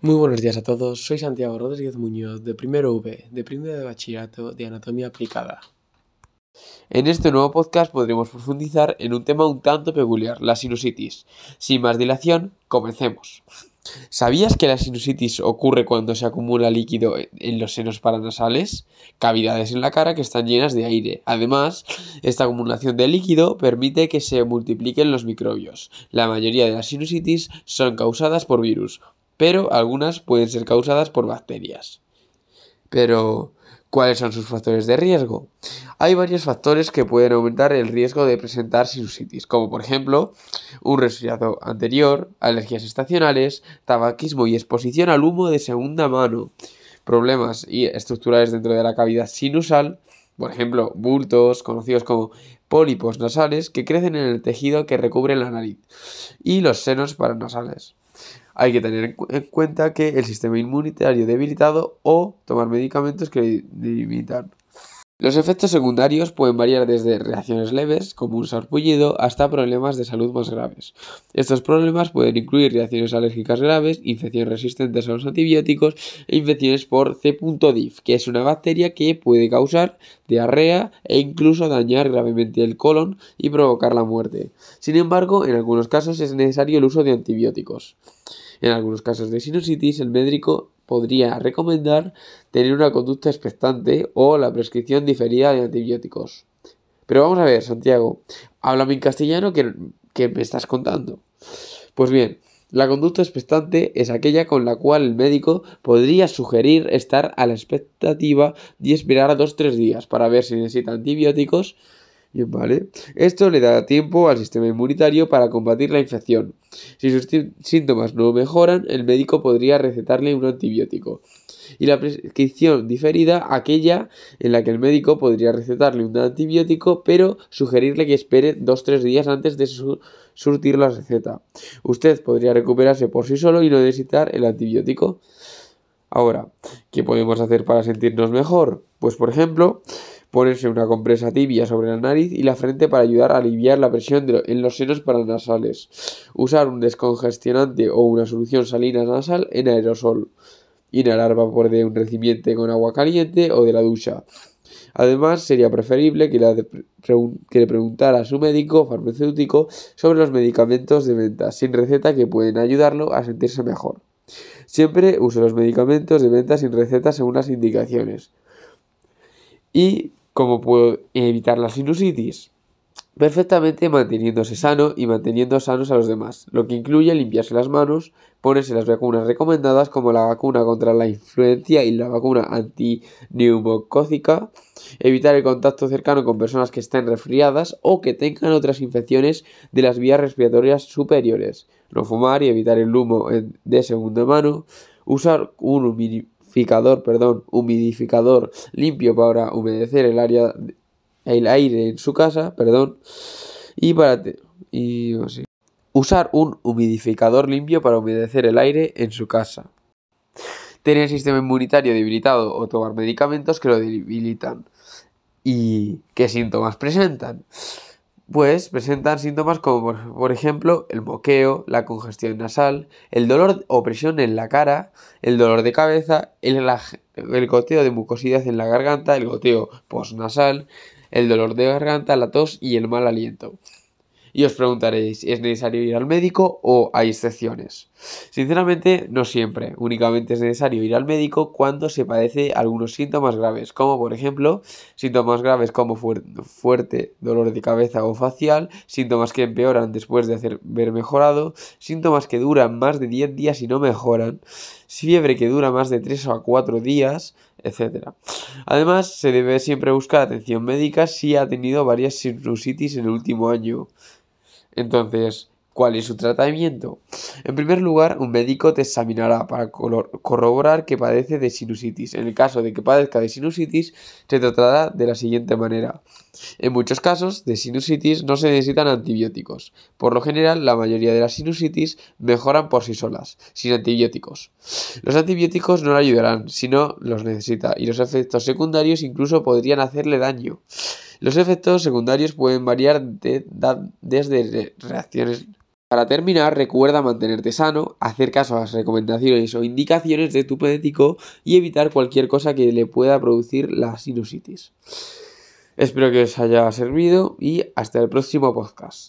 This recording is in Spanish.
Muy buenos días a todos, soy Santiago Rodríguez Muñoz de primero V, de primero de bachillerato de anatomía aplicada. En este nuevo podcast podremos profundizar en un tema un tanto peculiar, la sinusitis. Sin más dilación, comencemos. ¿Sabías que la sinusitis ocurre cuando se acumula líquido en los senos paranasales? Cavidades en la cara que están llenas de aire. Además, esta acumulación de líquido permite que se multipliquen los microbios. La mayoría de las sinusitis son causadas por virus, pero algunas pueden ser causadas por bacterias. Pero, ¿cuáles son sus factores de riesgo? Hay varios factores que pueden aumentar el riesgo de presentar sinusitis, como por ejemplo un resfriado anterior, alergias estacionales, tabaquismo y exposición al humo de segunda mano, problemas estructurales dentro de la cavidad sinusal, por ejemplo, bultos conocidos como pólipos nasales que crecen en el tejido que recubre la nariz y los senos paranasales. Hay que tener en cuenta que el sistema inmunitario debilitado o tomar medicamentos que limitan. Los efectos secundarios pueden variar desde reacciones leves, como un sarpullido, hasta problemas de salud más graves. Estos problemas pueden incluir reacciones alérgicas graves, infecciones resistentes a los antibióticos e infecciones por C. diff, que es una bacteria que puede causar diarrea e incluso dañar gravemente el colon y provocar la muerte. Sin embargo, en algunos casos es necesario el uso de antibióticos. En algunos casos de sinusitis, el médico podría recomendar tener una conducta expectante o la prescripción diferida de antibióticos. Pero vamos a ver, Santiago, háblame en castellano que, que me estás contando. Pues bien, la conducta expectante es aquella con la cual el médico podría sugerir estar a la expectativa y esperar o tres días para ver si necesita antibióticos ¿vale? Esto le da tiempo al sistema inmunitario para combatir la infección. Si sus síntomas no mejoran, el médico podría recetarle un antibiótico. Y la prescripción diferida, aquella en la que el médico podría recetarle un antibiótico, pero sugerirle que espere 2-3 días antes de surtir la receta. Usted podría recuperarse por sí solo y no necesitar el antibiótico. Ahora, ¿qué podemos hacer para sentirnos mejor? Pues por ejemplo, Ponerse una compresa tibia sobre la nariz y la frente para ayudar a aliviar la presión en los senos paranasales. Usar un descongestionante o una solución salina nasal en aerosol. Inhalar vapor de un recipiente con agua caliente o de la ducha. Además, sería preferible que, que, le preguntara a su médico farmacéutico sobre los medicamentos de venta sin receta que pueden ayudarlo a sentirse mejor. Siempre use los medicamentos de venta sin receta según las indicaciones. Y ¿Cómo puedo evitar la sinusitis? Perfectamente manteniéndose sano y manteniendo sanos a los demás, lo que incluye limpiarse las manos, ponerse las vacunas recomendadas como la vacuna contra la influencia y la vacuna antineumocócica, evitar el contacto cercano con personas que estén resfriadas o que tengan otras infecciones de las vías respiratorias superiores, no fumar y evitar el humo de segunda mano, usar un perdón, humidificador limpio para humedecer el área el aire en su casa, perdón, y para y, usar un humidificador limpio para humedecer el aire en su casa. Tener el sistema inmunitario debilitado o tomar medicamentos que lo debilitan. ¿Y qué síntomas presentan? Pues presentan síntomas como por, ejemplo el moqueo, la congestión nasal, el dolor o presión en la cara, el dolor de cabeza, el, el goteo de mucosidad en la garganta, el goteo postnasal, el dolor de garganta, la tos y el mal aliento. Y os preguntaréis, ¿es necesario ir al médico o hay excepciones? Sinceramente, no siempre. Únicamente es necesario ir al médico cuando se padece algunos síntomas graves, como por ejemplo síntomas graves como fuerte dolor de cabeza o facial, síntomas que empeoran después de haber mejorado, síntomas que duran más de 10 días y no mejoran, fiebre que dura más de 3 o 4 días, etc. Además, se debe siempre buscar atención médica si ha tenido varias sinusitis en el último año. Entonces, ¿cuál es su tratamiento? En primer lugar, un médico te examinará para corroborar que padece de sinusitis. En el caso de que padezca de sinusitis, se tratará de la siguiente manera. En muchos casos de sinusitis no se necesitan antibióticos. Por lo general, la mayoría de las sinusitis mejoran por sí solas, sin antibióticos. Los antibióticos no le ayudarán si no los necesita y los efectos secundarios incluso podrían hacerle daño. Los efectos secundarios pueden variar desde reacciones. Para terminar, recuerda mantenerte sano, hacer caso a las recomendaciones o indicaciones de tu médico y evitar cualquier cosa que le pueda producir la sinusitis. Espero que os haya servido y hasta el próximo podcast.